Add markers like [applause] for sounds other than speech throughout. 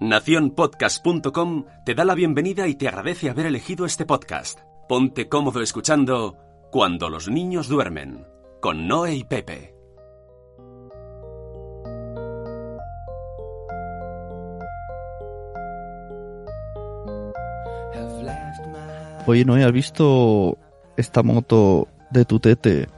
Nacionpodcast.com te da la bienvenida y te agradece haber elegido este podcast. Ponte cómodo escuchando Cuando los niños duermen, con Noé y Pepe. Oye, Noé, ¿has visto esta moto de tu tete?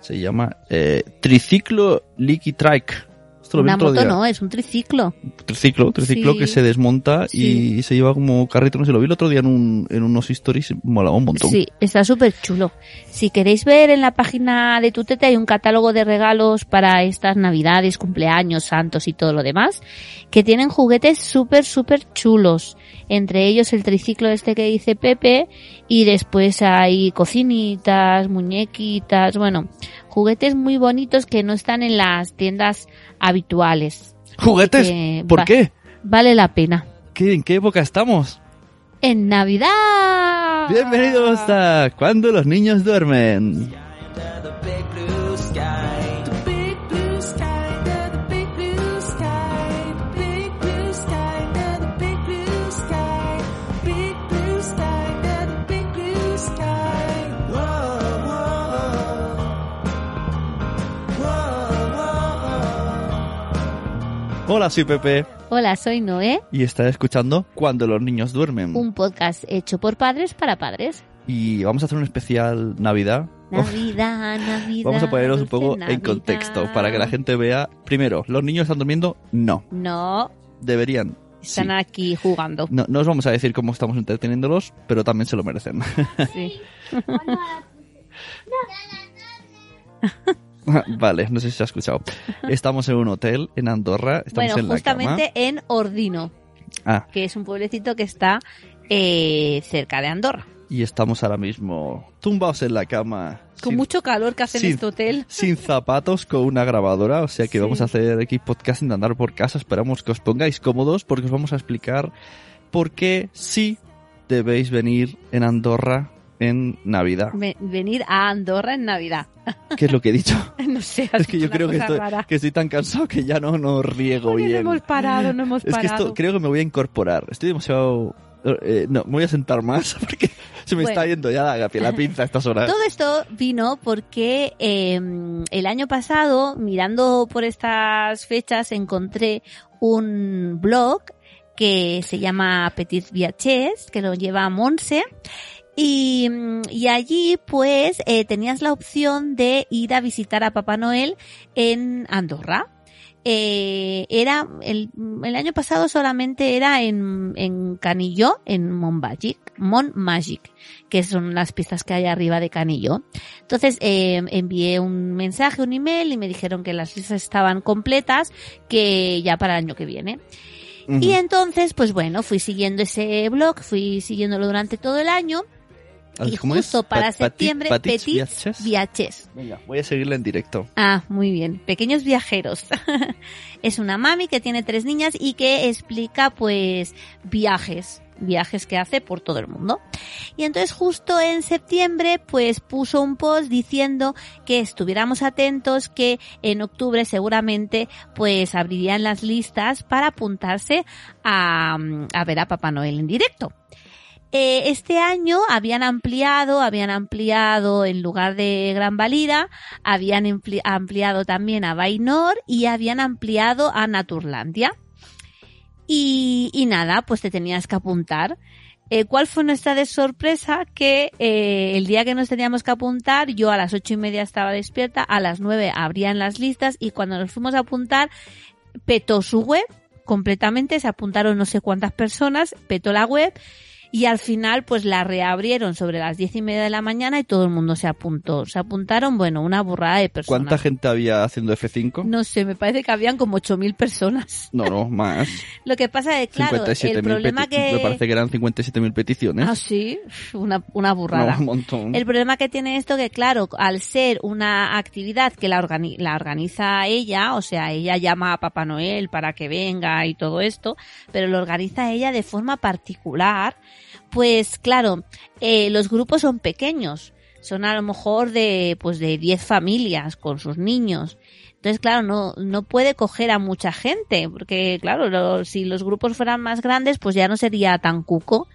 Se llama eh, Triciclo Licky Trike. Esto lo vi Una otro moto día. no, es un triciclo. Triciclo, triciclo Sí. que se desmonta Sí. y se lleva como carrito. No sé, lo vi el otro día en, un, en unos stories y molaba un montón. Sí, está súper chulo. Si queréis ver en la página de Tutete hay un catálogo de regalos para estas navidades, cumpleaños, santos y todo lo demás, que tienen juguetes súper, súper chulos. Entre ellos el triciclo este que dice Pepe y después hay cocinitas, muñequitas, bueno, juguetes muy bonitos que no están en las tiendas habituales. ¿Juguetes? Que ¿Por va- qué? Vale la pena. ¿Qué? ¿En qué época estamos? En Navidad. Bienvenidos a Cuando los niños duermen. Hola, soy Pepe Hola, soy Noé. y estás escuchando Cuando los niños duermen. un podcast hecho por padres para padres. Y vamos a hacer un especial Navidad. Navidad, [laughs] Navidad. Vamos a poneros un poco en contexto para que la gente vea. Primero, ¿los niños están durmiendo? No. No, Deberían. están Sí. aquí jugando. No, no os vamos a decir cómo estamos entreteniéndolos, pero también se lo merecen. Sí. [laughs] [laughs] [laughs] vale, no sé si se ha escuchado. Estamos en un hotel en Andorra. Estamos Bueno, en la justamente en Ordino. Ah, que es un pueblecito que está eh, cerca de Andorra. y estamos ahora mismo tumbados en la cama. Con sin- mucho calor que hace en este hotel. [laughs] Sin zapatos, con una grabadora, o sea que Sí. vamos a hacer aquí podcasting de andar por casa. Esperamos que os pongáis cómodos porque os vamos a explicar por qué sí debéis venir en Andorra en Navidad. Ve- venir a Andorra en Navidad. [laughs] ¿Qué es lo que he dicho? No sé, Es que yo creo que estoy, que estoy tan cansado que ya no, no riego Porque no bien. hemos parado, no hemos Es que parado. esto creo que me voy a incorporar. Estoy demasiado... eh, no, me voy a sentar más [laughs] porque se me Bueno. está yendo ya la, la pinza a estas horas. Todo esto vino porque eh, el año pasado, mirando por estas fechas, encontré un blog que se llama Petit Viajes, que lo lleva Monse. Y, y allí pues eh, tenías la opción de ir a visitar a Papá Noel en Andorra. Eh, era el, el año pasado solamente era en, en Canillo, en Montmagic, Montmagic, que son las pistas que hay arriba de Canillo. Entonces eh, envié un mensaje, un email y me dijeron que las listas estaban completas, que ya para el año que viene. Y entonces, pues bueno, fui siguiendo ese blog, fui siguiéndolo durante todo el año y ¿Cómo es? justo para Pat- septiembre, Petits Petit Viajes. Viajes. Venga, voy a seguirla en directo. Ah, muy bien. Pequeños viajeros. [laughs] es una mami que tiene tres niñas y que explica pues viajes, viajes que hace por todo el mundo. Y entonces justo en septiembre pues puso un post diciendo que estuviéramos atentos que en octubre seguramente pues abrirían las listas para apuntarse a, a ver a Papá Noel en directo. Eh, este año habían ampliado, habían ampliado en lugar de Gran Valida, habían ampli- ampliado también a Bainor y habían ampliado a Naturlandia. Y, y nada, pues te tenías que apuntar. Eh, ¿Cuál fue nuestra de sorpresa? Que eh, el día que nos teníamos que apuntar, yo a las ocho y media estaba despierta, a las nueve abrían las listas y cuando nos fuimos a apuntar, petó su web completamente, se apuntaron no sé cuántas personas, petó la web y al final pues la reabrieron sobre las diez y media de la mañana y todo el mundo se apuntó. Se apuntaron, bueno, una burrada de personas. ¿Cuánta gente había haciendo F5? No sé, me parece que habían como 8.000 personas. [laughs] No, no, más. Lo que pasa es, claro, el problema que... Me parece que eran 57.000 peticiones. Ah, sí, una, una burrada. No, un montón. El problema que tiene esto que, claro, al ser una actividad que la, la organiza ella, o sea, ella llama a Papá Noel para que venga y todo esto, pero lo organiza ella de forma particular, pues claro, eh, los grupos son pequeños, son a lo mejor de, pues de 10 familias con sus niños. Entonces, claro, no, no puede coger a mucha gente, porque claro, si los grupos fueran más grandes, pues ya no sería tan cuco.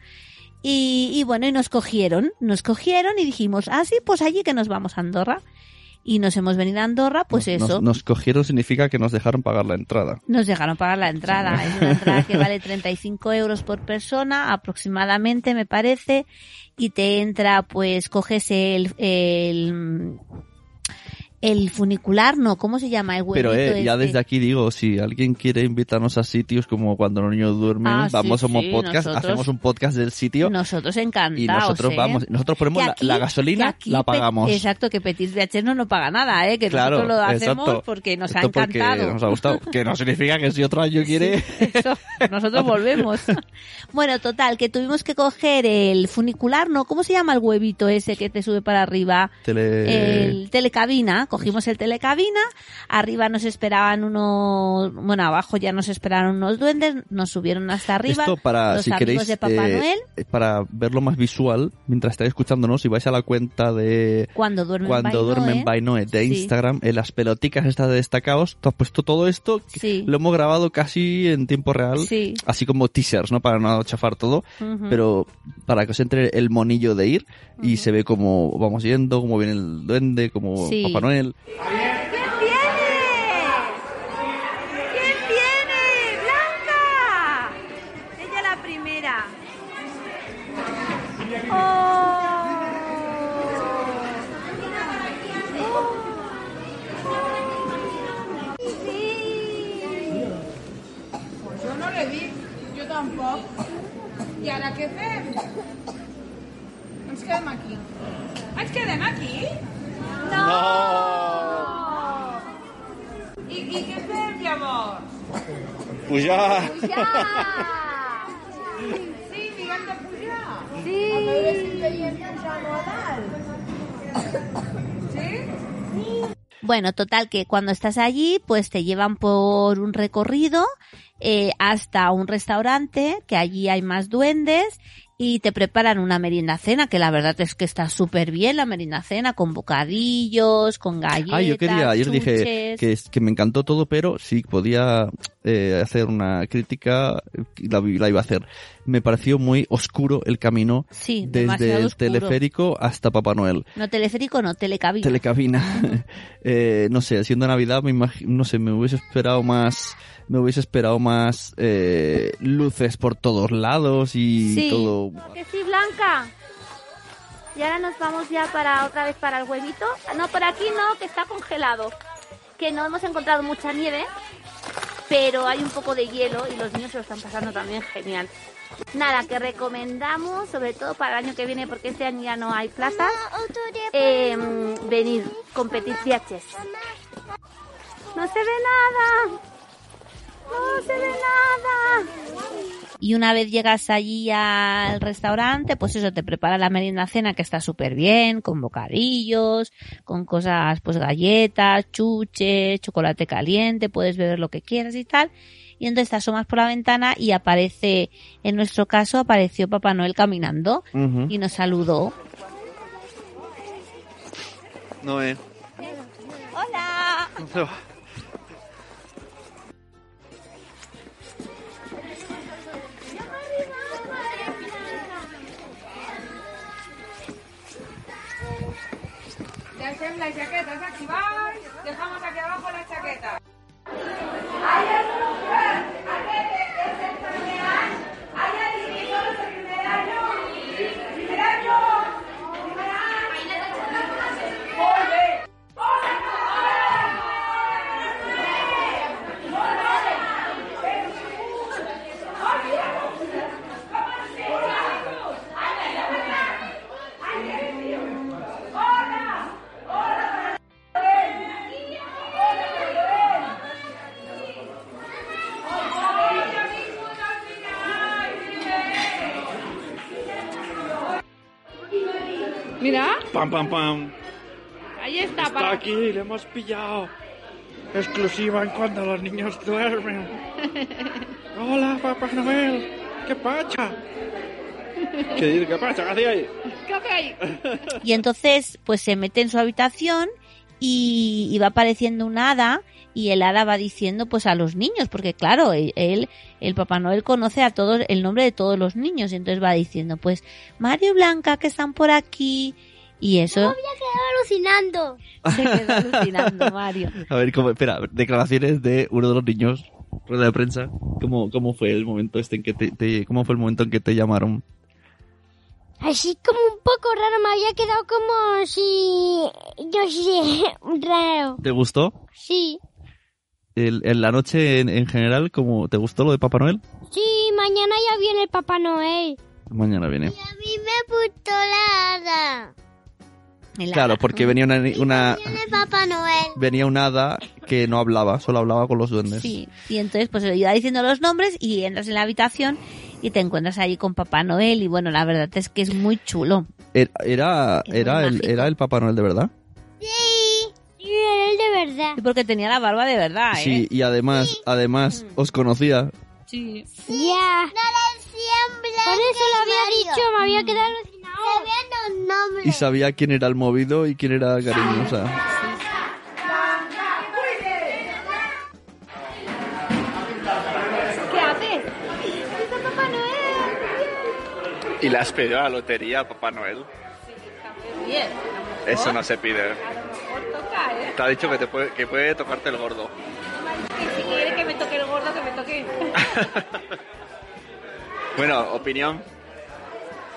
Y, y bueno, y nos cogieron, nos cogieron y dijimos, ah, sí, pues allí que nos vamos a Andorra y nos hemos venido a Andorra, pues eso. Nos, cogieron significa que nos dejaron pagar la entrada. Nos dejaron pagar la entrada. Es una entrada que [laughs] vale 35 euros por persona, aproximadamente, me parece, y te entra, pues, coges el, el el funicular, no, ¿cómo se llama? El Pero eh, ya este? desde aquí digo, si alguien quiere invitarnos a sitios como cuando los niños duermen, Ah, vamos sí, a un sí, podcast, nosotros- hacemos un podcast del sitio Nosotros encantados. y nosotros ¿eh? vamos, nosotros ponemos la- gasolina, aquí la pagamos. Exacto, que Petit VH no paga nada, ¿eh? que Claro, nosotros lo hacemos exacto. porque nos ha encantado. Nos ha gustado. Que no significa que si otro año quiere... Eso, nosotros volvemos. [laughs] Bueno, total, que tuvimos que coger el funicular, ¿no? ¿Cómo se llama el huevito ese que te sube para arriba? Tele... El telecabina, cogimos el telecabina, arriba nos esperaban unos, bueno, abajo ya nos esperaron unos duendes, nos subieron hasta arriba, Esto para, los si amigos queréis, de Papá eh, Noel, para verlo más visual, mientras estáis escuchándonos, si vais a la cuenta de cuando duermen Cuando by duermen Noel. by Noe de Sí. Instagram, en las peloticas estas de destacados, tú has puesto todo esto, Sí. lo hemos grabado casi en tiempo real, Sí. así como teasers, ¿no? Para no chafar todo, Ujú. pero para que os entre el monillo de ir y Ujú. se ve cómo vamos yendo, cómo viene el duende, cómo Sí. Papá Noel. ¿Quién Pujar! Sí, diguem de pujar. Sí. A a dalt. Sí? Bueno, total que cuando estás allí, pues te llevan por un recorrido eh, hasta un restaurante, que allí hay más duendes y te preparan una merienda cena, que la verdad es que está súper bien la merienda cena, con bocadillos, con galletas, Ah, yo quería, ayer dije que, me encantó todo, pero si podía eh, hacer una crítica, la, la iba a hacer. Me pareció muy oscuro el camino Sí, desde el teleférico hasta Papá Noel. No teleférico, no, telecabina. Telecabina. [laughs] [laughs] Eh, no sé, siendo Navidad, me no sé, me hubiese esperado más, me hubiese esperado más eh, luces por todos lados y Sí. todo. Que sí, Blanca. Y ahora nos vamos ya para otra vez para el huevito. No, por aquí no, que está congelado. Que no hemos encontrado mucha nieve, pero hay un poco de hielo y los niños se lo están pasando también genial. Nada, que recomendamos, sobre todo para el año que viene, porque este año ya no hay plazas, eh, venir, competir viajes. No se ve nada. No se ve nada. Y una vez llegas allí al restaurante, pues eso, te prepara la merienda cena que está súper bien, con bocadillos, con cosas, pues galletas, chuches, chocolate caliente, puedes beber lo que quieras y tal. Y entonces te asomas por la ventana y aparece, en nuestro caso, apareció Papá Noel caminando y nos saludó. No, eh. ¡Hola! Deixem les jaquetes aquí baix, dejamos aquí abajo las chaquetas. Pam, pam, pam. ahí está. Está para... aquí, le hemos pillado. Exclusiva en cuando los niños duermen. [laughs] Hola, Papá Noel. ¿Qué pacha? ¿Qué dice? ¿Qué pacha? ¿Qué hacía ahí? ¿Qué hace ahí? Y entonces, pues se mete en su habitación y, y va apareciendo un hada y el hada va diciendo pues a los niños, porque claro, e- él, el Papá Noel conoce a todos, el nombre de todos los niños, y entonces va diciendo pues Mario y Blanca que están por aquí y eso alucinando. [laughs] se quedó alucinando Mario. [laughs] A ver, ¿cómo, espera, declaraciones de uno de los niños, rueda de prensa. ¿Cómo, cómo fue el momento este en que te, te- cómo fue el momento en que te llamaron? Así como un poco raro, me había quedado como si... Yo sé, [laughs] raro. ¿Te gustó? Sí. El, en la noche en, en general, ¿cómo, ¿te gustó lo de Papá Noel? Sí, mañana ya viene el Papá Noel. Mañana viene. A mí me gustó la hada. El Claro, porque venía una, una Viene Papá Noel. venía una hada que no hablaba, solo hablaba con los duendes. Sí, y entonces pues le iba diciendo los nombres y entras en la habitación y te encuentras ahí con Papá Noel y bueno, la verdad es que es muy chulo. Era, era, muy era, el, era el Papá Noel de verdad. Sí. Sí, era el de verdad. Y porque tenía la barba de verdad, ¿eh? Sí, y además, además, os conocía. Sí. Ya. Por eso lo había dicho, me había quedado Y sabía quién era el movido y quién era cariñosa. ¿Qué haces? ¿Y le has pedido la lotería a Papá Noel? Bien. Eso no se pide. A lo mejor toca, ¿eh? Te ha dicho que, te puede, que puede tocarte el gordo. Que si quiere que me toque el gordo, que me toque. [laughs] Bueno, opinión.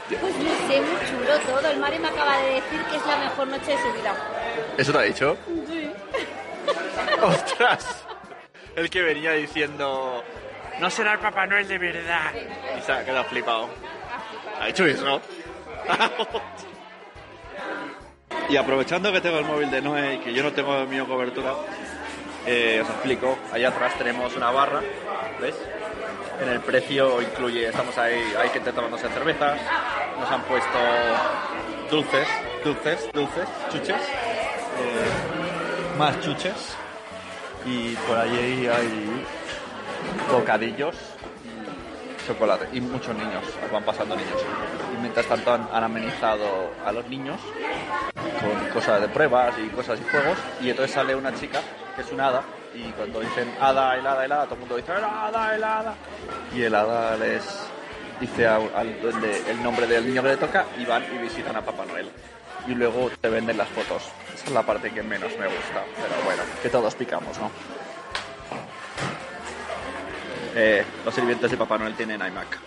Pues no sé, muy chulo todo. El Mario me acaba de decir que es la mejor noche de su vida. ¿Eso te ha dicho? Sí. [laughs] ¡Ostras! El que venía diciendo... No será el Papá Noel de verdad. Y se ha quedado flipado. ¿Ha dicho eso? [laughs] y aprovechando que tengo el móvil de Noé y que yo no tengo el mío cobertura, eh, os explico. Allá atrás tenemos una barra, ¿ves? En el precio incluye, estamos ahí, hay gente tomándose cervezas, nos han puesto dulces, dulces, dulces, chuches, eh, más chuches y por allí hay bocadillos y chocolate y muchos niños, van pasando niños. Y mientras tanto han, han amenizado a los niños con cosas de pruebas y cosas y juegos y entonces sale una chica que es una hada y cuando dicen hada, helada, helada, todo el mundo dice helada, helada y el hada les dice a- al duende el nombre del niño que le toca y van y visitan a Papá Noel y luego te venden las fotos. Esa es la parte que menos me gusta, pero bueno, que todos picamos, ¿no? Eh, los sirvientes de Papá Noel tienen iMac.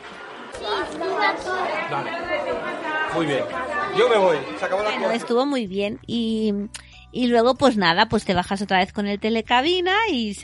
Muy bien. Yo me voy. Se acabó la Bueno, cosa. estuvo muy bien y, y luego pues nada, pues te bajas otra vez con el telecabina y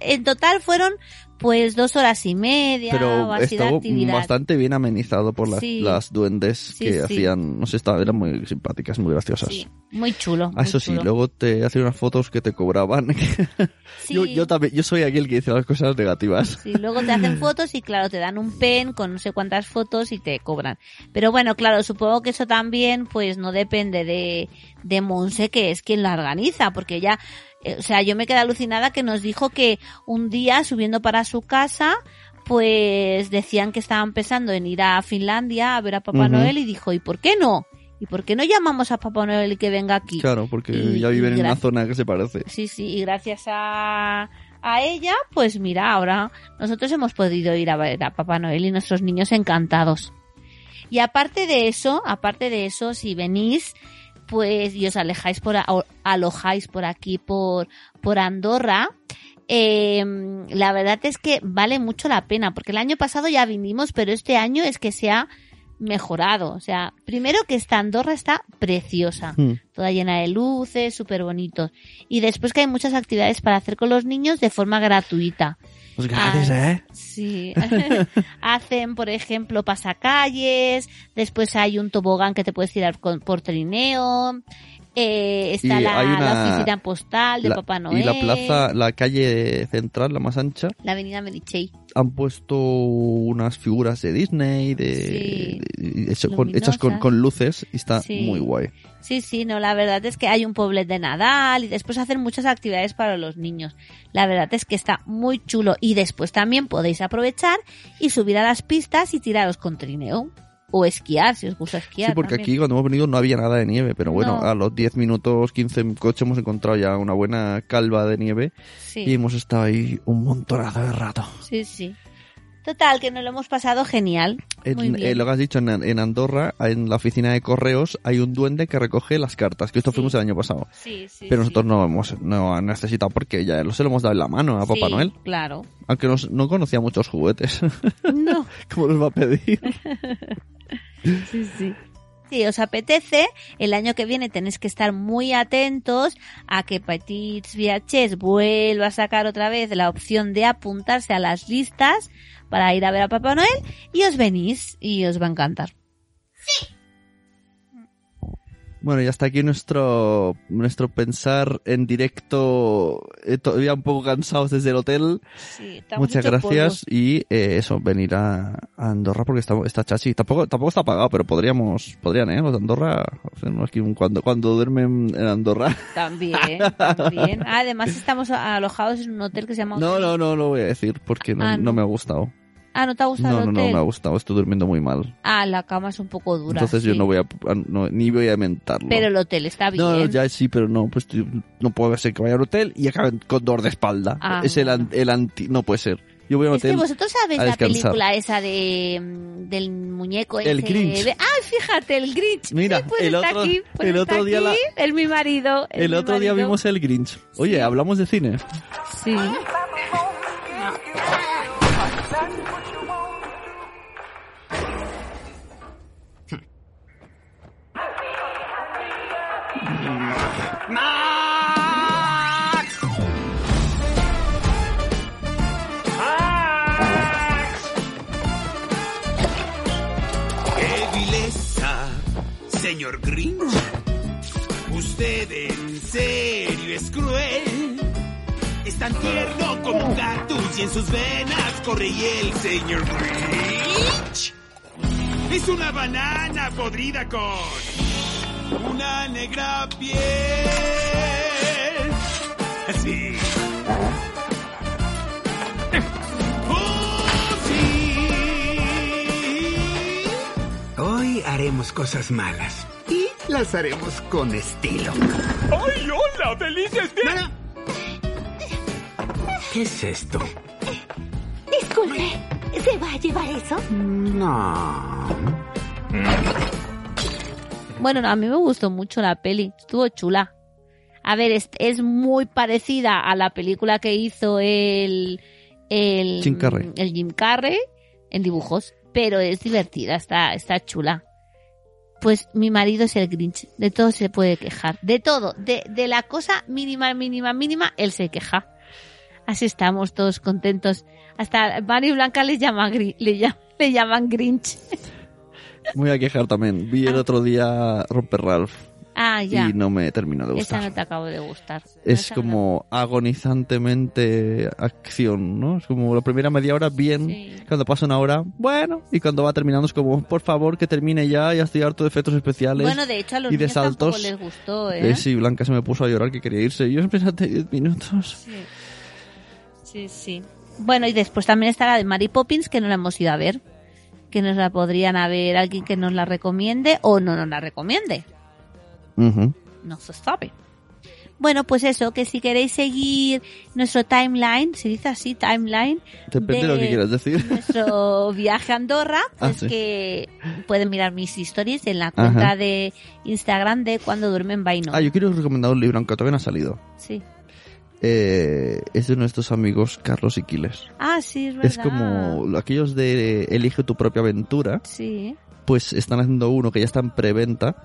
en total fueron pues dos horas y media o Pero de actividad. bastante bien amenizado por las, Sí. las duendes Sí, que sí. hacían, no sé, estaban, eran muy simpáticas, muy graciosas. Sí, muy chulo. Ah, muy eso sí, luego te hacían unas fotos que te cobraban. [laughs] Yo, yo también, yo soy aquel que dice las cosas negativas. Sí, luego te hacen [laughs] fotos y claro, te dan un pen con no sé cuántas fotos y te cobran. Pero bueno, claro, supongo que eso también pues no depende de, de Monse, que es quien la organiza, porque ya, o sea, yo me quedé alucinada que nos dijo que un día subiendo para su casa, pues decían que estaban pensando en ir a Finlandia a ver a Papá. Noel y dijo, ¿y por qué no? ¿Y por qué no llamamos a Papá Noel y que venga aquí? Claro, porque Y- ya viven en una zona que se parece. Sí, sí, y gracias a, a ella, pues mira, ahora nosotros hemos podido ir a ver a Papá Noel y nuestros niños encantados. Y aparte de eso, aparte de eso, si venís, pues y os alejáis por, alojáis por aquí, por, por Andorra, eh, la verdad es que vale mucho la pena, porque el año pasado ya vinimos, pero este año es que se ha mejorado. O sea, primero que esta Andorra está preciosa Hmm. toda llena de luces, súper bonito. Y después que hay muchas actividades para hacer con los niños de forma gratuita. Pues gratis, Ah, ¿eh? Sí. [laughs] Hacen, por ejemplo, pasacalles, después hay un tobogán que te puedes tirar con, por trineo, eh, está la, oficina postal de La- Papá Noel. y la plaza, la calle central, la más ancha, La avenida Medichey. Han puesto unas figuras de Disney de, Sí. de- hecho con- hechas con, luces y está Sí. muy guay. Sí, sí, no, la verdad es que hay un pueblo de Nadal y después hacen muchas actividades para los niños. La verdad es que está muy chulo y después también podéis aprovechar y subir a las pistas y tiraros con trineo o esquiar si os gusta esquiar. Sí, porque también. aquí cuando hemos venido no había nada de nieve, pero bueno, No. a los 10 minutos, 15 en coche hemos encontrado ya una buena calva de nieve Sí. y hemos estado ahí un montonazo de rato. Sí, sí. Total, que nos lo hemos pasado genial. En- Muy bien. eh, lo que has dicho, en, en Andorra, en la oficina de correos, hay un duende que recoge las cartas, que esto Sí. fuimos el año pasado. Sí, sí, Pero sí. nosotros no hemos no necesitado porque ya se lo hemos dado en la mano a Papá Noel. Claro. Aunque nos- no conocía muchos juguetes. No. [laughs] ¿Cómo los va a pedir? [laughs] Sí, sí. Si os apetece, el año que viene tenéis que estar muy atentos a que Petits Viajes vuelva a sacar otra vez la opción de apuntarse a las listas para ir a ver a Papá Noel y os venís y os va a encantar. Bueno, y hasta aquí nuestro, nuestro pensar en directo, eh, todavía un poco cansados desde el hotel. Sí, Muchas gracias y eh, eso, venir a, a Andorra porque está, está chachi. Tampoco, tampoco está pagado, pero podríamos, podrían, ¿eh? Los de Andorra, aquí un cuando, cuando duermen en Andorra. También, [laughs] también. Además estamos alojados en un hotel que se llama... No, no, no lo voy a decir porque no, Ah, no no. me ha gustado. Ah, ¿no te ha gustado No, el no, no hotel? me ha gustado, estoy durmiendo muy mal. Ah, la cama es un poco dura. Entonces yo sí. no voy a, no- ni voy a mentarlo. Pero el hotel está bien. No, no, ya sí, pero no, pues no puede ser que vaya al hotel y acabe con dolor de espalda. Ah, es el, el anti, no puede ser. Yo voy a un Es que hotel. vosotros sabéis la película esa de mm, del muñeco El ese Grinch. de- ¡Ay, fíjate, el Grinch! Mira, Sí, pues el está otro- aquí, pues el está otro día aquí, la- es mi marido. es El mi otro día marido. vimos el Grinch. Oye, hablamos de cine. Sí. ¡Qué vileza, señor Grinch! Usted en serio es cruel. Es tan tierno como un cactus y en sus venas corre y el señor Grinch. Es una banana podrida con una negra piel. Así. ¡Oh, sí! Hoy haremos cosas malas. Y las haremos con estilo. ¡Ay, hola! ¡Felices días! ¿Qué es esto? Disculpe, ¿se va a llevar eso? No. Bueno, no, a mí me gustó mucho la peli, estuvo chula. A ver, es, es muy parecida a la película que hizo el, el Jim Carrey. el Jim Carrey en dibujos, pero es divertida, está, está chula. Pues mi marido es el Grinch, de todo se puede quejar, de todo, de, de la cosa mínima, mínima, mínima, él se queja. Así estamos todos contentos. Hasta Mari Blanca le llama le, llama- le llaman Grinch. [laughs] Voy a quejar también. Vi el otro día Romper Ralph Ah, ya. y no me terminó de Esa gustar. no te acabo de gustar. Es Esa como agonizantemente acción, ¿no? Es como la primera media hora bien, Sí. cuando pasa una hora, bueno, y cuando va terminando es como, por favor, que termine ya, ya estoy harto de efectos especiales. Bueno, de hecho a los y niños saltos. les gustó, ¿eh? Eh, sí, Blanca se me puso a llorar que quería irse. Yo espérate 10 minutos. Sí. Sí, sí. Bueno, y después también está la de Mary Poppins, que no la hemos ido a ver. Que nos la podrían haber alguien que nos la recomiende o no nos la recomiende. No se sabe. Bueno, pues eso, que si queréis seguir nuestro timeline, se dice así, timeline, Depende de lo que quieras decir. [laughs] nuestro viaje a Andorra, Ah, pues sí. que pueden mirar mis stories en la cuenta Ajá. de Instagram de Cuando Duermen Vaino. Ah, yo quiero recomendar un libro, aunque todavía no ha salido. Sí. Eh, es de nuestros amigos Carlos y Quiles. Ah, sí, es verdad. Es como aquellos de Elige tu propia aventura, Sí. pues están haciendo uno que ya está en preventa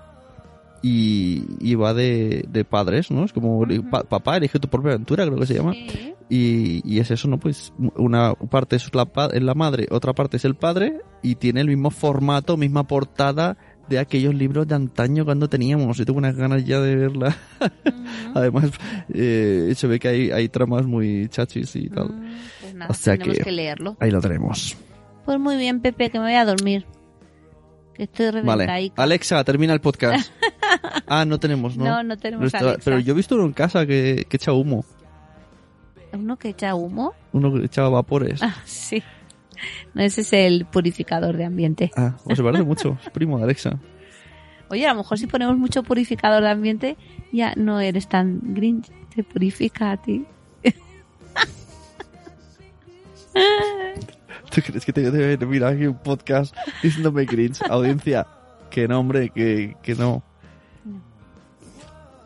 y, y va de, de padres, ¿no? Es como pa- papá, elige tu propia aventura, creo que se llama. Sí. Y, y es eso, ¿no? Pues una parte es la, pa- es la madre, otra parte es el padre y tiene el mismo formato, misma portada de aquellos libros de antaño cuando teníamos. Y tengo unas ganas ya de verla. [laughs] Además, eh, se ve que hay, hay tramas muy chachis y tal. Pues nada, O sea tenemos que, que leerlo. ahí lo tenemos. Pues muy bien, Pepe, que me voy a dormir. Estoy Vale. Alexa, termina el podcast. [laughs] ah, no tenemos, ¿no? No, no tenemos Alexa. Pero yo he visto uno en casa que, que echa humo. ¿Uno que echa humo? Uno que echaba vapores. Ah, sí. [laughs] No, ese es el purificador de ambiente. Ah, pues se parece mucho. Es primo de Alexa. [laughs] Oye, a lo mejor si ponemos mucho purificador de ambiente, ya no eres tan grinch. Te purifica a ti. [laughs] ¿Tú crees que te debe venir aquí un podcast diciéndome cringe? Audiencia, que no, hombre, que, que no.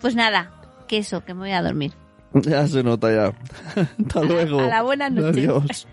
Pues nada, que eso, que me voy a dormir. Ya se nota ya. Hasta luego. a la buena noche. Adiós.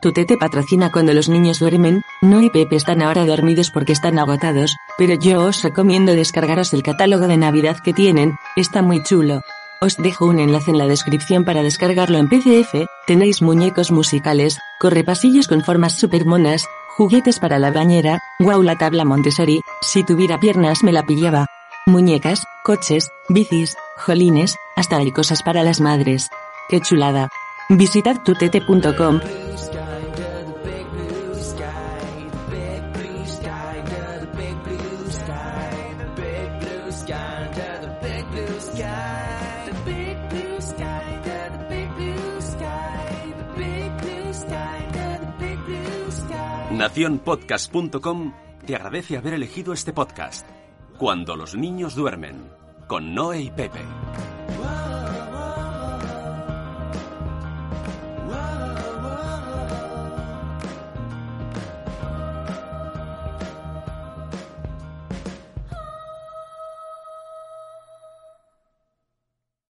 Tutete patrocina cuando los niños duermen, no y Pepe están ahora dormidos porque están agotados, pero yo os recomiendo descargaros el catálogo de Navidad que tienen, está muy chulo. Os dejo un enlace en la descripción para descargarlo en PDF, tenéis muñecos musicales, correpasillos con formas super monas, juguetes para la bañera, wow la tabla Montessori, si tuviera piernas me la pillaba. Muñecas, coches, bicis, jolines, hasta hay cosas para las madres. ¡Qué chulada! Visitad tutete.com. Naciónpodcast.com te agradece haber elegido este podcast. Cuando los niños duermen, con Noé y Pepe.